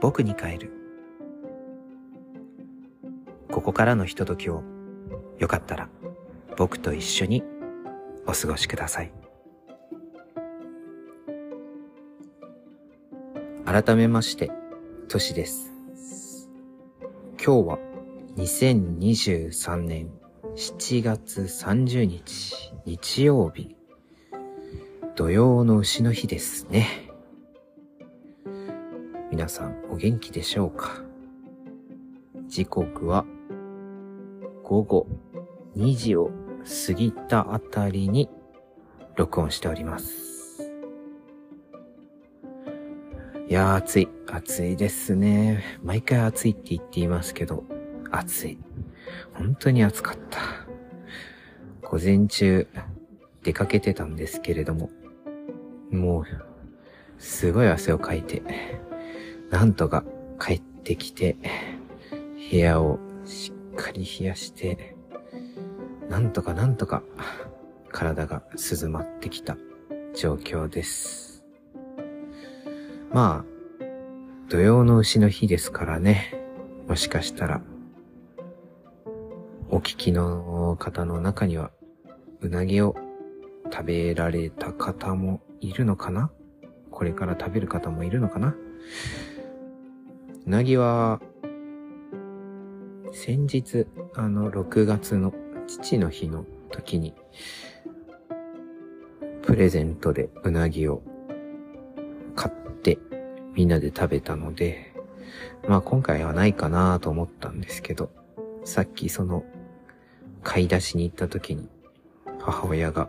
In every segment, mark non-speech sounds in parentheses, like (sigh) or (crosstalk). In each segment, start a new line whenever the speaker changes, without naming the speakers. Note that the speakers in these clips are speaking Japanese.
僕に変える。ここからのひとときを、よかったら僕と一緒にお過ごしください。改めまして、としです。今日は2023年7月30日日曜日土曜の牛の日ですね。皆さんお元気でしょうか？時刻は午後2時を過ぎたあたりに録音しております。いやー暑い。暑いですね。毎回暑いって言っていますけど、暑い。本当に暑かった。午前中出かけてたんですけれども、もう、すごい汗をかいて、なんとか帰ってきて、部屋をしっかり冷やして、なんとかなんとか体が涼まってきた状況です。まあ、土曜の牛の日ですからね、もしかしたら、お聞きの方の中には、うなぎを食べられた方もいるのかな？これから食べる方もいるのかな？うなぎは、先日、あの、6月の父の日の時に、プレゼントでうなぎを買ってみんなで食べたので、まあ今回はないかなと思ったんですけど、さっきその買い出しに行った時に母親が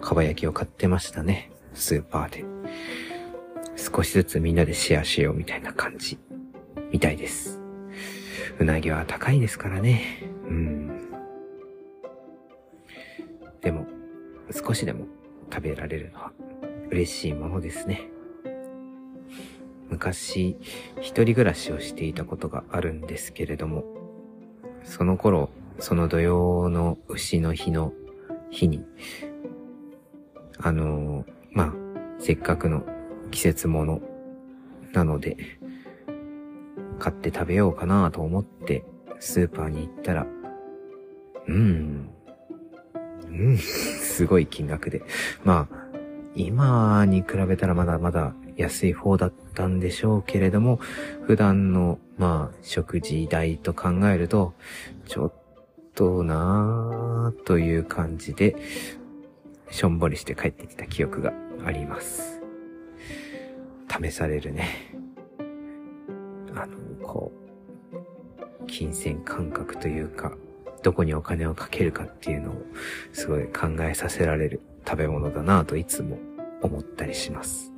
かば焼きを買ってましたね。スーパーで。少しずつみんなでシェアしようみたいな感じみたいです。うなぎは高いですからね。うん。でも、少しでも食べられるのは嬉しいものですね。昔、一人暮らしをしていたことがあるんですけれども、その頃、その土曜の牛の日の日に、あの、まあ、せっかくの季節物なので、買って食べようかなと思ってスーパーに行ったら、うん、うん、(laughs) すごい金額で。まあ、今に比べたらまだまだ安い方だったんでしょうけれども、普段の、まあ、食事代と考えると、ちょっとなぁ、という感じで、しょんぼりして帰ってきた記憶があります。試されるね。あの、こう、金銭感覚というか、どこにお金をかけるかっていうのをすごい考えさせられる食べ物だなぁといつも思ったりします。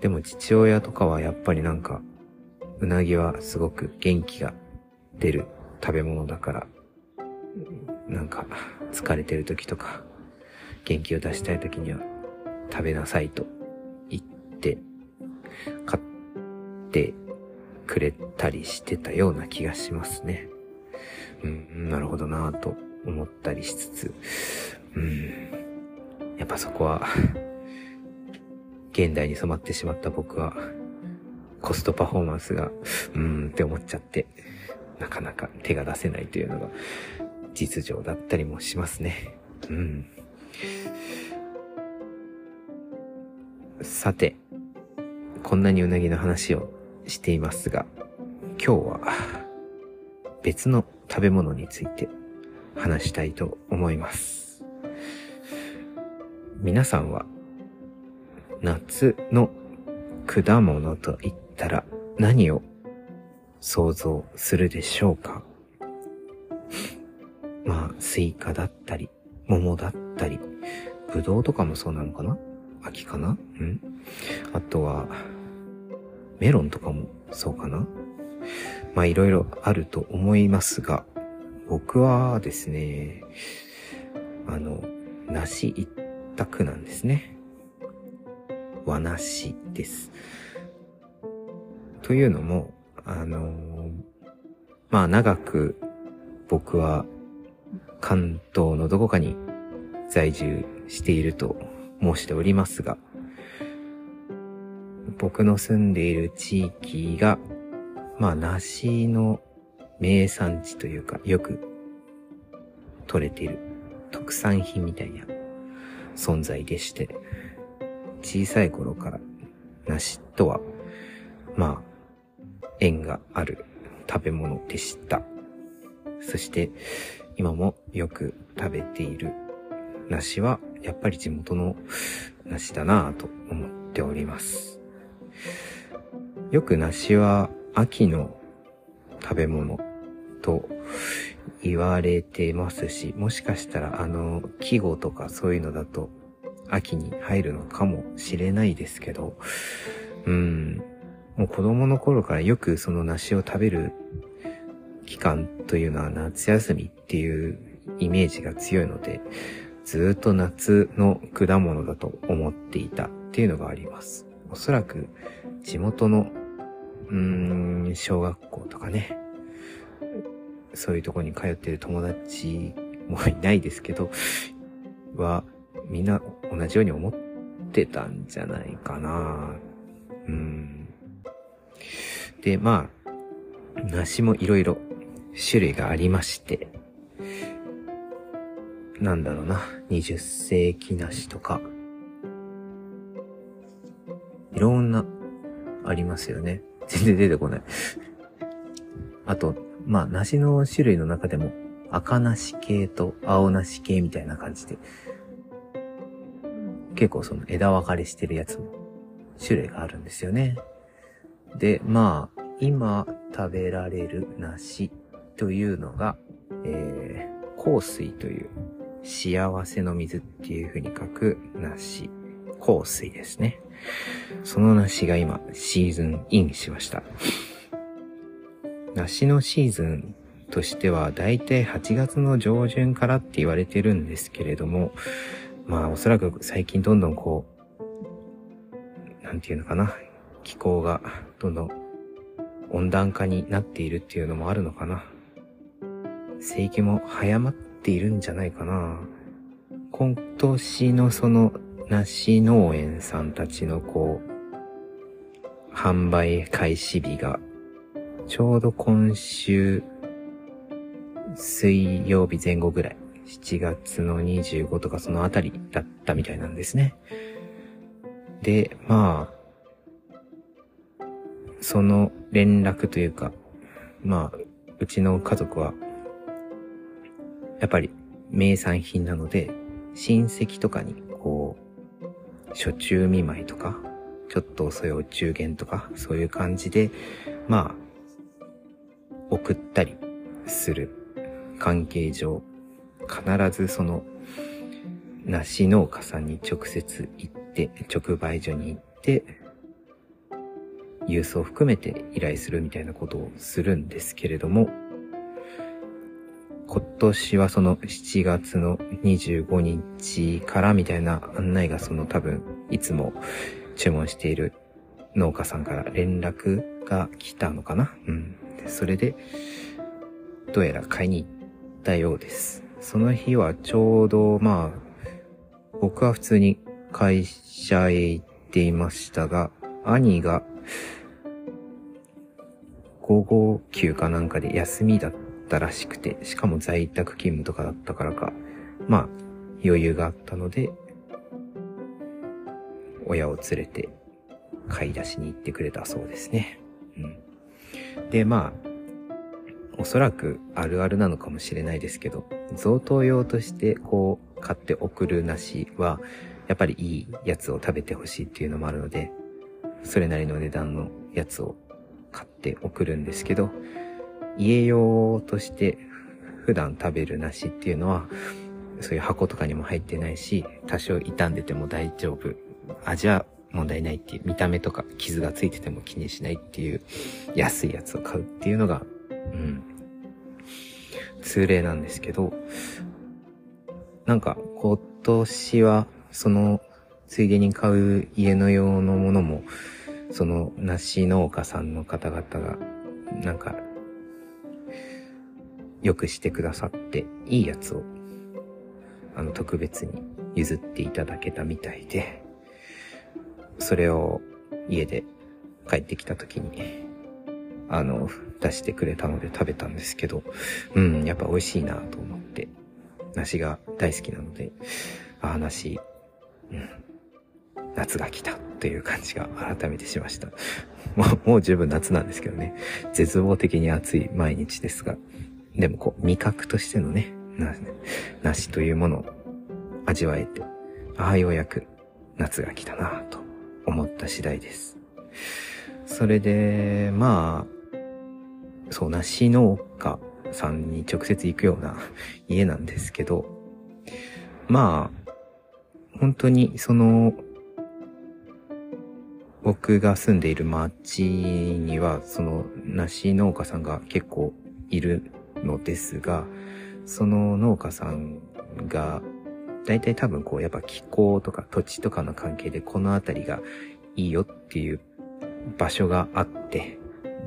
でも父親とかはやっぱりなんか、うなぎはすごく元気が出る食べ物だから、なんか疲れてる時とか、元気を出したい時には食べなさいと、買ってくれたりしてたような気がしますね。うん、なるほどなぁと思ったりしつつ、うん、やっぱそこは現代に染まってしまった僕は、コストパフォーマンスが、うーんって思っちゃって、なかなか手が出せないというのが実情だったりもしますね。うん。さて、こんなにうなぎの話をしていますが、今日は別の食べ物について話したいと思います。皆さんは夏の果物と言ったら何を想像するでしょうか？まあ、スイカだったり、桃だったり、ぶどうとかもそうなのかな？秋かな？うんあとは、メロンとかもそうかな？まあいろいろあると思いますが、僕はですね、あの、梨一択なんですね。和梨です。というのも、あの、まあ長く僕は関東のどこかに在住していると申しておりますが、僕の住んでいる地域が、まあ、梨の名産地というか、よく取れている特産品みたいな存在でして、小さい頃から梨とは、まあ、縁がある食べ物でした。そして、今もよく食べている梨は、やっぱり地元の梨だなぁと思っております。よく梨は秋の食べ物と言われてますし、もしかしたらあの、季語とかそういうのだと秋に入るのかもしれないですけど、うん、もう子供の頃からよくその梨を食べる期間というのは夏休みっていうイメージが強いので、ずっと夏の果物だと思っていたっていうのがあります。おそらく地元の、うーん、小学校とかね、そういうとこに通ってる友達もいないですけど、は、みんな同じように思ってたんじゃないかな。うん。で、まあ、梨もいろいろ種類がありまして、なんだろうな、20世紀梨とか、いろんな、ありますよね。全然出てこない。あと、まあ、梨の種類の中でも、赤梨系と青梨系みたいな感じで、結構その枝分かれしてるやつも種類があるんですよね。で、まあ、今食べられる梨というのが、えー、香水という幸せの水っていう風に書く梨、香水ですね。その梨が今シーズンインしました。梨のシーズンとしてはだいたい8月の上旬からって言われてるんですけれども、まあおそらく最近どんどんこう、なんていうのかな、気候がどんどん温暖化になっているっていうのもあるのかな。生育も早まっているんじゃないかな。今年のその梨農園さんたちのこう、販売開始日が、ちょうど今週、水曜日前後ぐらい。7月の25とかそのあたりだったみたいなんですね。で、まあ、その連絡というか、まあ、うちの家族は、やっぱり名産品なので、親戚とかに、こう、初中見舞いとか、ちょっと遅いお中元とか、そういう感じで、まあ、送ったりする関係上、必ずその、梨農家さんに直接行って、直売所に行って、郵送を含めて依頼するみたいなことをするんですけれども、今年はその7月の25日からみたいな案内がその多分いつも注文している農家さんから連絡が来たのかな？うん。でそれで、どうやら買いに行ったようです。その日はちょうど、まあ、僕は普通に会社へ行っていましたが、兄が午後休かなんかで休みだったらしくて、しかも在宅勤務とかだったからか、まあ、余裕があったので、親を連れて買い出しに行ってくれたそうですね。うん。で、まあ、おそらくあるあるなのかもしれないですけど、贈答用としてこう買って送る梨は、やっぱりいいやつを食べてほしいっていうのもあるので、それなりの値段のやつを買って送るんですけど、家用として普段食べる梨っていうのは、そういう箱とかにも入ってないし、多少傷んでても大丈夫。味は問題ないっていう、見た目とか傷がついてても気にしないっていう安いやつを買うっていうのがうん。通例なんですけど、なんか今年はそのついでに買う家の用のものも、その梨農家さんの方々が、なんか、よくしてくださって、いいやつを、あの、特別に譲っていただけたみたいで、それを家で帰ってきた時に、あの、出してくれたので食べたんですけど、うん、やっぱ美味しいなと思って、梨が大好きなので、ああ、梨、うん、夏が来たという感じが改めてしました。もう、もう十分夏なんですけどね。絶望的に暑い毎日ですが。でもこう、味覚としてのね、梨というものを味わえて、ああ、ようやく夏が来たなと思った次第です。それで、まあ、そう、梨農家さんに直接行くような (laughs) 家なんですけど、まあ、本当にその、僕が住んでいる町には、その梨農家さんが結構いるのですが、その農家さんが、大体多分こう、やっぱ気候とか土地とかの関係でこの辺りがいいよっていう場所があって、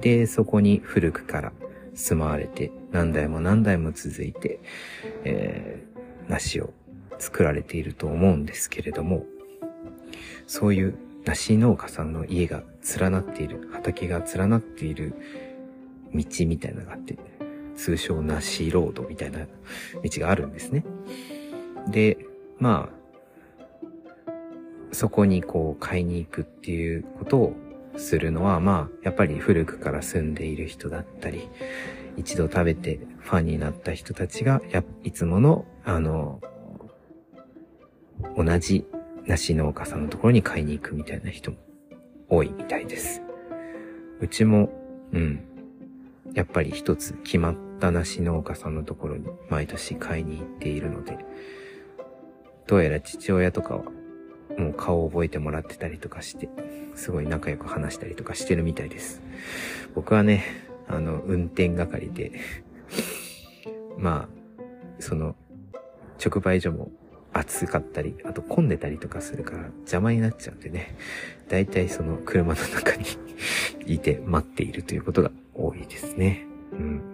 で、そこに古くから住まわれて、何代も何代も続いて、えー、梨を作られていると思うんですけれども、そういう梨農家さんの家が連なっている、畑が連なっている道みたいなのがあって、通称梨ロードみたいな道があるんですね。で、まあ、そこにこう買いに行くっていうことをするのは、まあ、やっぱり古くから住んでいる人だったり、一度食べてファンになった人たちが、や、いつもの、あの、同じ梨農家さんのところに買いに行くみたいな人も多いみたいです。うちも、うん。やっぱり一つ決まった梨農家さんのところに毎年買いに行っているので、どうやら父親とかはもう顔を覚えてもらってたりとかして、すごい仲良く話したりとかしてるみたいです。僕はね、あの、運転係で (laughs) まあ、その、直売所も暑かったり、あと混んでたりとかするから邪魔になっちゃうんでね、だいたいその車の中に (laughs) いて待っているということが多いですね。うん。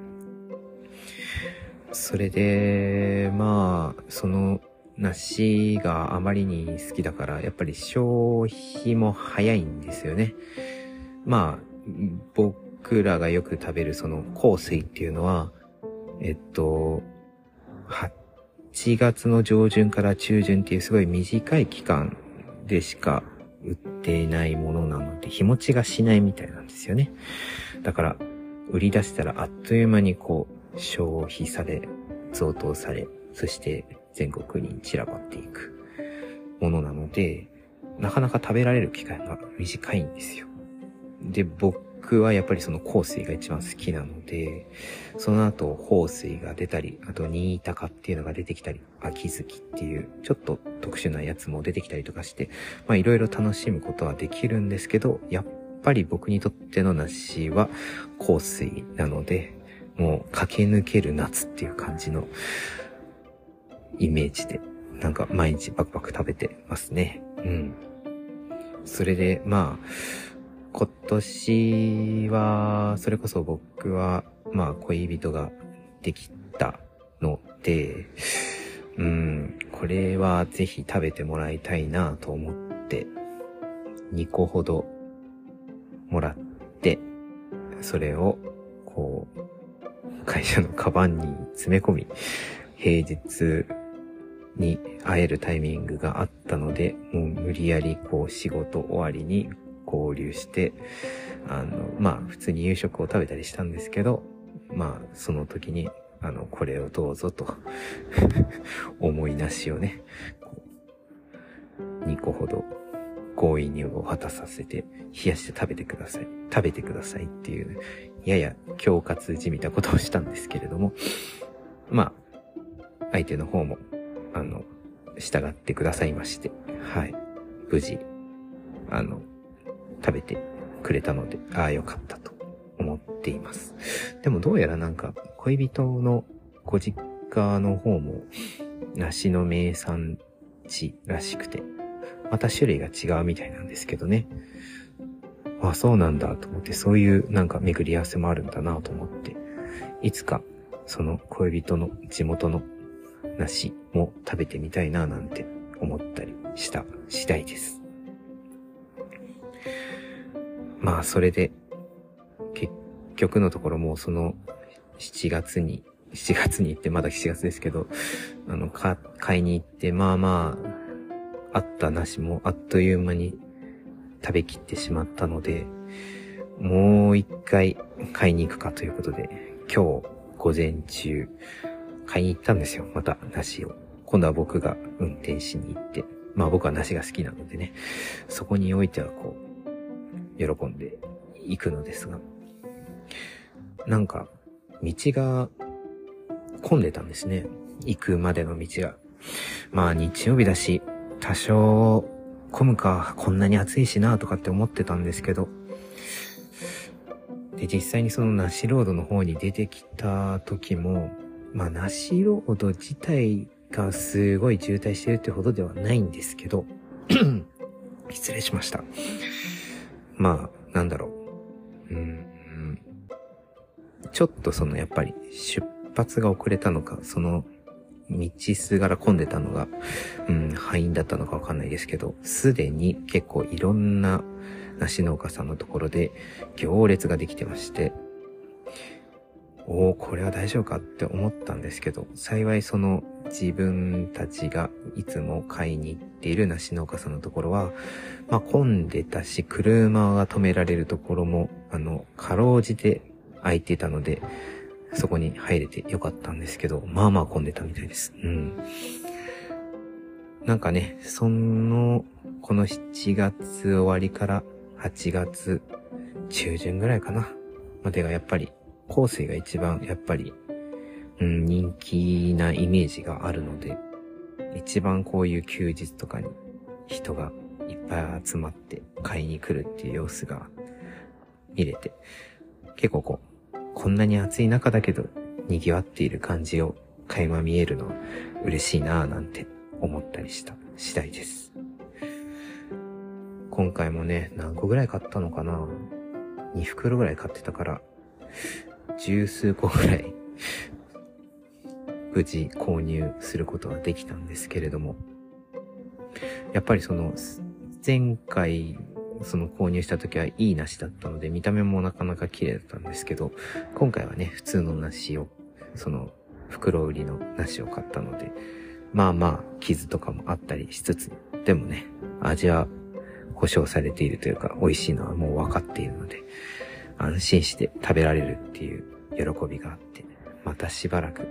それで、まあ、その、梨があまりに好きだから、やっぱり消費も早いんですよね。まあ、僕らがよく食べるその香水っていうのは、えっと、8月の上旬から中旬っていうすごい短い期間でしか売っていないものなので、日持ちがしないみたいなんですよね。だから、売り出したらあっという間にこう、消費され、贈答され、そして全国に散らばっていくものなので、なかなか食べられる機会が短いんですよ。で、僕はやっぱりその香水が一番好きなので、その後、香水が出たり、あと、新高っていうのが出てきたり、秋月っていう、ちょっと特殊なやつも出てきたりとかして、まあいろいろ楽しむことはできるんですけど、やっぱり僕にとっての梨は香水なので、もう駆け抜ける夏っていう感じのイメージで、なんか毎日バクバク食べてますね。うん。それで、まあ、今年は、それこそ僕は、まあ、恋人ができたので、うん、これはぜひ食べてもらいたいなと思って、2個ほどもらって、それを、こう、会社のカバンに詰め込み、平日に会えるタイミングがあったので、もう無理やりこう仕事終わりに合流して、あの、まあ普通に夕食を食べたりしたんですけど、まあその時に、あの、これをどうぞと (laughs) 思いなしをね、2個ほど強引に渡させて、冷やして食べてください。食べてくださいっていう、やや恐喝じみたことをしたんですけれども、まあ、相手の方も、あの、従ってくださいまして、はい。無事、あの、食べてくれたので、ああ、よかったと思っています。でもどうやらなんか、恋人のご実家の方も、梨の名産地らしくて、また種類が違うみたいなんですけどね。あ、そうなんだと思って、そういうなんか巡り合わせもあるんだなと思って、いつかその恋人の地元の梨も食べてみたいななんて思ったりした次第です。まあそれで、結局のところもその7月に、7月に行ってまだ7月ですけど、あの、買いに行って、まあまあ、あったなしもあっという間に食べきってしまったので、もう一回買いに行くかということで、今日午前中買いに行ったんですよ。また梨を。今度は僕が運転しに行って。まあ僕は梨が好きなのでね。そこにおいてはこう、喜んで行くのですが。なんか、道が混んでたんですね。行くまでの道が。まあ日曜日だし、多少混むか、こんなに暑いしなとかって思ってたんですけど、で、実際にそのナシロードの方に出てきた時も、まあ、ナシロード自体がすごい渋滞してるってほどではないんですけど、(clears throat) 失礼しました。まあ、なんだろう。うん、ちょっとそのやっぱり出発が遅れたのか、その道すがら混んでたのが、うん、敗因だったのかわかんないですけど、すでに結構いろんな梨農家さんのところで行列ができてまして、おお、これは大丈夫かって思ったんですけど、幸いその自分たちがいつも買いに行っている梨農家さんのところは、まあ混んでたし、車が止められるところも、あの、かろうじて空いてたので、そこに入れてよかったんですけど、まあまあ混んでたみたいです。うん。なんかね、その、この7月終わりから8月中旬ぐらいかな。までがやっぱり、香水が一番やっぱり、うん、人気なイメージがあるので、一番こういう休日とかに人がいっぱい集まって買いに来るっていう様子が見れて、結構こう、こんなに暑い中だけど賑わっている感じを垣間見えるのは嬉しいなぁなんて思ったりした次第です。今回もね、何個ぐらい買ったのかな ?2 袋ぐらい買ってたから、十数個ぐらい無事購入することができたんですけれども、やっぱりその、前回、その購入した時はいい梨だったので、見た目もなかなか綺麗だったんですけど、今回はね、普通の梨を、その、袋売りの梨を買ったので、まあまあ、傷とかもあったりしつつ、でもね、味は保証されているというか、美味しいのはもう分かっているので、安心して食べられるっていう喜びがあって、またしばらく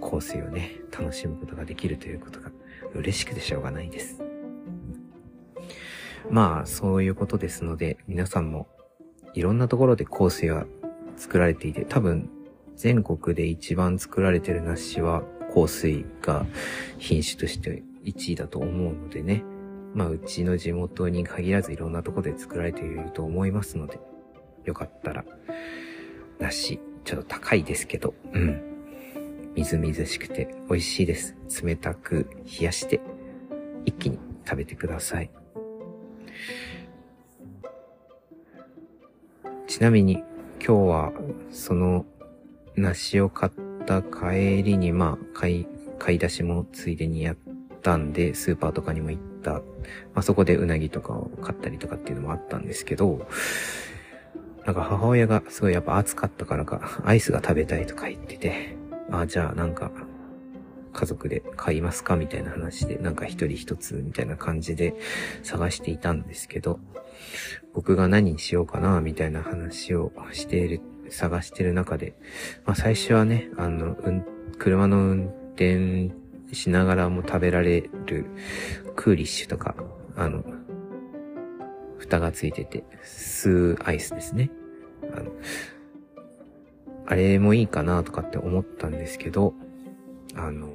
香水をね、楽しむことができるということが嬉しくてしょうがないです。まあ、そういうことですので、皆さんもいろんなところで香水は作られていて、多分全国で一番作られてる梨は香水が品種として1位だと思うのでね、まあ、うちの地元に限らずいろんなとこで作られていると思いますので、よかったら、梨、ちょっと高いですけど、うん。みずみずしくて美味しいです。冷たく冷やして、一気に食べてください。ちなみに、今日は、その、梨を買った帰りに、まあ、買い、買い出しもついでにやったんで、スーパーとかにも行って、まあ、そこでうなぎとかを買ったりとかっていうのもあったんですけど、なんか母親がすごいやっぱ暑かったからか、アイスが食べたいとか言ってて、あ、じゃあなんか、家族で買いますかみたいな話で、なんか一人一つみたいな感じで探していたんですけど、僕が何にしようかなみたいな話をしている、探してる中で、まあ最初はね、あの、うん、車の運転しながらも食べられるクーリッシュとか、あの、蓋がついてて、スーアイスですね。あの、あれもいいかなとかって思ったんですけど、あの、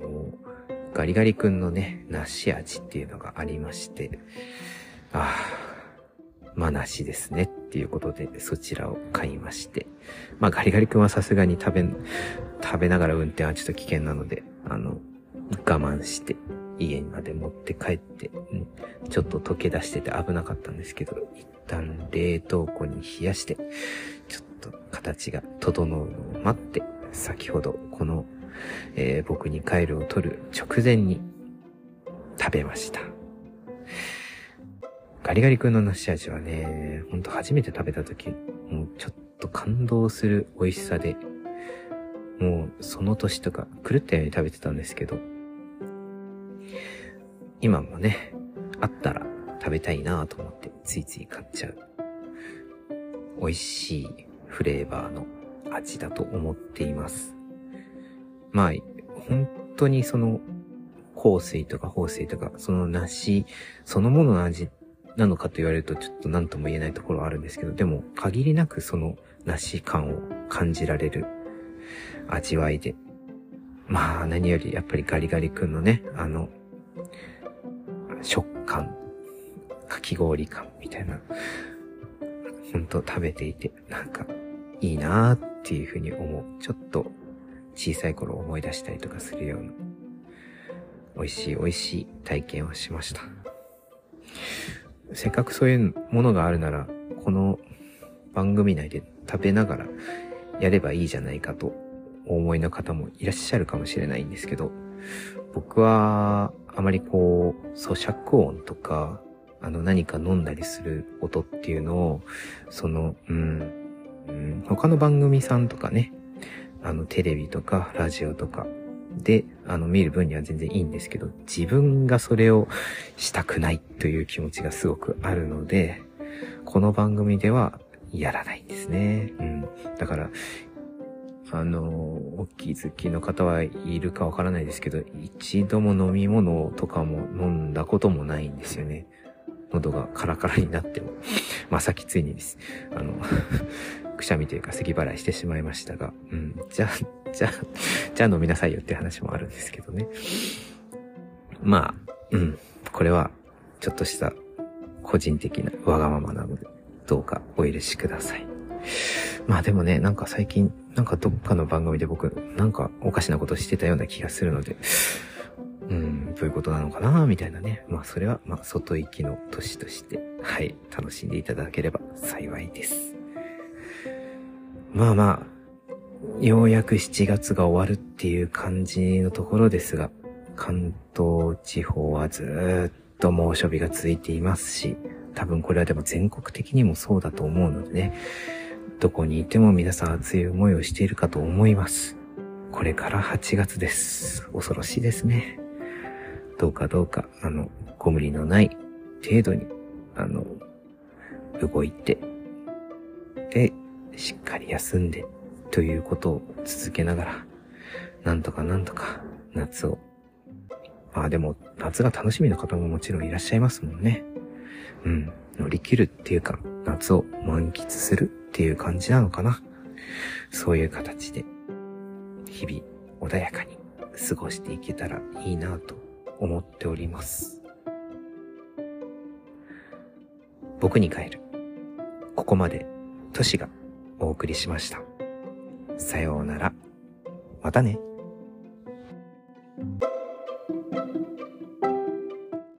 ガリガリ君のね、梨味っていうのがありまして、ああ、まあ梨ですねっていうことでそちらを買いまして、まあガリガリ君はさすがに食べ、食べながら運転はちょっと危険なので、あの、我慢して家にまで持って帰って、うん、ちょっと溶け出してて危なかったんですけど、一旦冷凍庫に冷やして、ちょっと形が整うのを待って、先ほどこの、えー、僕に帰るを取る直前に食べました。ガリガリ君の梨味はね、ほんと初めて食べた時、もうちょっと感動する美味しさで、もうその年とか狂ったように食べてたんですけど、今もね、あったら食べたいなと思ってついつい買っちゃう。美味しいフレーバーの味だと思っています。まあ、本当にその香水とか芳水とか、その梨そのものの味なのかと言われるとちょっと何とも言えないところはあるんですけど、でも限りなくその梨感を感じられる味わいで。まあ何よりやっぱりガリガリ君のね、あの、食感、かき氷感みたいな、ほんと食べていて、なんかいいなーっていうふうに思う。ちょっと小さい頃思い出したりとかするような、美味しい美味しい体験をしました。せっかくそういうものがあるなら、この番組内で食べながらやればいいじゃないかとお思いの方もいらっしゃるかもしれないんですけど、僕はあまりこう、咀嚼音とか、あの何か飲んだりする音っていうのを、その、うん、うん、他の番組さんとかね、あのテレビとかラジオとかで、あの見る分には全然いいんですけど、自分がそれをしたくないという気持ちがすごくあるので、この番組ではやらないんですね。うん。だから、あの、お気づきの方はいるかわからないですけど、一度も飲み物とかも飲んだこともないんですよね。喉がカラカラになっても。(laughs) まあ、さっきついにです。あの (laughs) くしゃみというか咳払いしてしまいましたが、うん。じゃあ、じゃあ、じゃあ飲みなさいよって話もあるんですけどね。まあ、うん。これは、ちょっとした個人的なわがままなので、どうかお許しください。まあでもね、なんか最近、なんかどっかの番組で僕、なんかおかしなことしてたような気がするので、うん、どういうことなのかなみたいなね。まあそれは、まあ外行きの年として、はい、楽しんでいただければ幸いです。まあまあ、ようやく7月が終わるっていう感じのところですが、関東地方はずっと猛暑日が続いていますし、多分これはでも全国的にもそうだと思うのでね、どこにいても皆さん熱い思いをしているかと思います。これから8月です。恐ろしいですね。どうかどうか、あの、ご無理のない程度に、あの、動いて、で、しっかり休んで、ということを続けながら、なんとかなんとか夏を。まあでも、夏が楽しみな方ももちろんいらっしゃいますもんね。うん。乗り切るっていうか、夏を満喫するっていう感じなのかな。そういう形で、日々穏やかに過ごしていけたらいいなと思っております。僕に帰る。ここまで、トシがお送りしました。さようなら。またね。